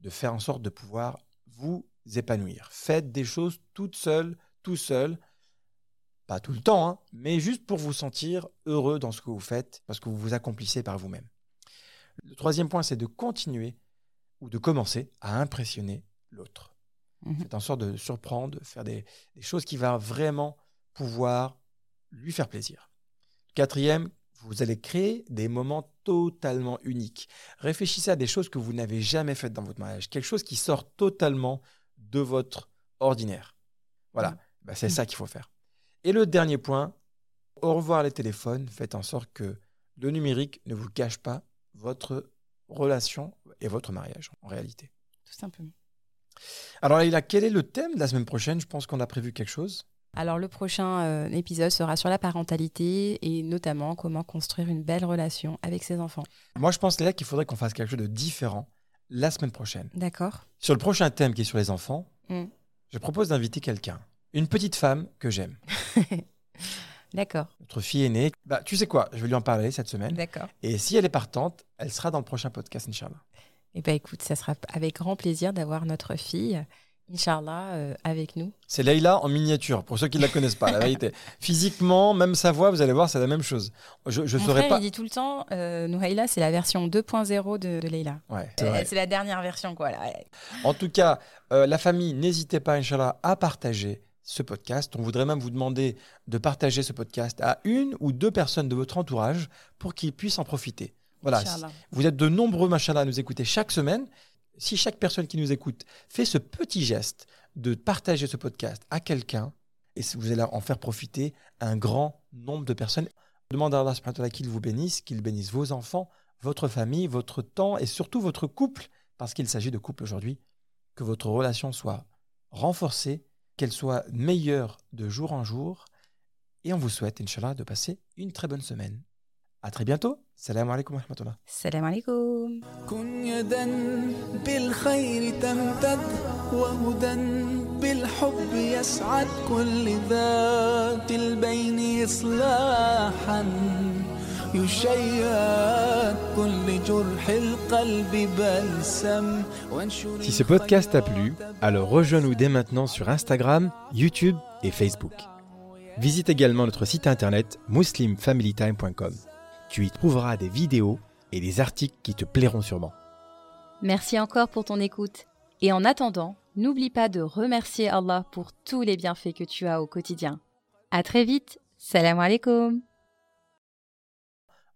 de faire en sorte de pouvoir vous épanouir. Faites des choses toutes seules, tout seul, pas tout le temps, hein, mais juste pour vous sentir heureux dans ce que vous faites, parce que vous vous accomplissez par vous-même. Le troisième point, c'est de continuer ou de commencer à impressionner l'autre. Faites en sorte de surprendre, de faire des, des choses qui vont vraiment pouvoir lui faire plaisir. Quatrième, vous allez créer des moments totalement uniques. Réfléchissez à des choses que vous n'avez jamais faites dans votre mariage, quelque chose qui sort totalement de votre ordinaire. Voilà, Mhm. Bah, c'est ça qu'il faut faire. Et le dernier point, au revoir les téléphones, faites en sorte que le numérique ne vous cache pas votre relation et votre mariage en réalité. Tout simplement. Alors Leïla, quel est le thème de la semaine prochaine? Je pense qu'on a prévu quelque chose. Alors, le prochain euh, épisode sera sur la parentalité et notamment comment construire une belle relation avec ses enfants. Moi, je pense Léa qu'il faudrait qu'on fasse quelque chose de différent la semaine prochaine. D'accord Sur le prochain thème qui est sur les enfants, Mm. je propose d'inviter quelqu'un, une petite femme que j'aime, D'accord. notre fille aînée. Bah, tu sais quoi? Je vais lui en parler cette semaine. D'accord. Et si elle est partante, elle sera dans le prochain podcast, Inch'Allah. Eh bien, écoute, ça sera avec grand plaisir d'avoir notre fille, Inch'Allah, euh, avec nous. C'est Leïla en miniature, pour ceux qui ne la connaissent pas, la vérité. Physiquement, même sa voix, vous allez voir, c'est la même chose. Je, je Mon frère, pas. il dit tout le temps, euh, Nouhaïla, c'est la version 2.0 de, de Leïla. Ouais, c'est Euh. C'est la dernière version, quoi. Là. En tout cas, euh, la famille, n'hésitez pas, Inch'Allah, à partager ce podcast. On voudrait même vous demander de partager ce podcast à une ou deux personnes de votre entourage pour qu'ils puissent en profiter. Voilà, Inch'Allah. vous êtes de nombreux, machallah, à nous écouter chaque semaine. Si chaque personne qui nous écoute fait ce petit geste de partager ce podcast à quelqu'un, et vous allez en faire profiter un grand nombre de personnes. Demande à Allah subhanahu wa ta'ala qu'il vous bénisse, qu'il bénisse vos enfants, votre famille, votre temps et surtout votre couple, parce qu'il s'agit de couple aujourd'hui, que votre relation soit renforcée, qu'elle soit meilleure de jour en jour. Et on vous souhaite, Inch'Allah, de passer une très bonne semaine. À très bientôt. Salam alaikum wa rahmatullah. Salam alaikum. كن يدا بالخير تمتد وهدى بالحب يسعد كل ذات البين إصلاحا يشيد كل جرح القلب بلسم وانشر Si ce podcast t'a plu, alors rejoins-nous dès maintenant sur Instagram, YouTube et Facebook. Visite également notre site internet muslimfamilytime.com. Tu y trouveras des vidéos et des articles qui te plairont sûrement. Merci encore pour ton écoute. Et en attendant, n'oublie pas de remercier Allah pour tous les bienfaits que tu as au quotidien. À très vite. Salam alaikum.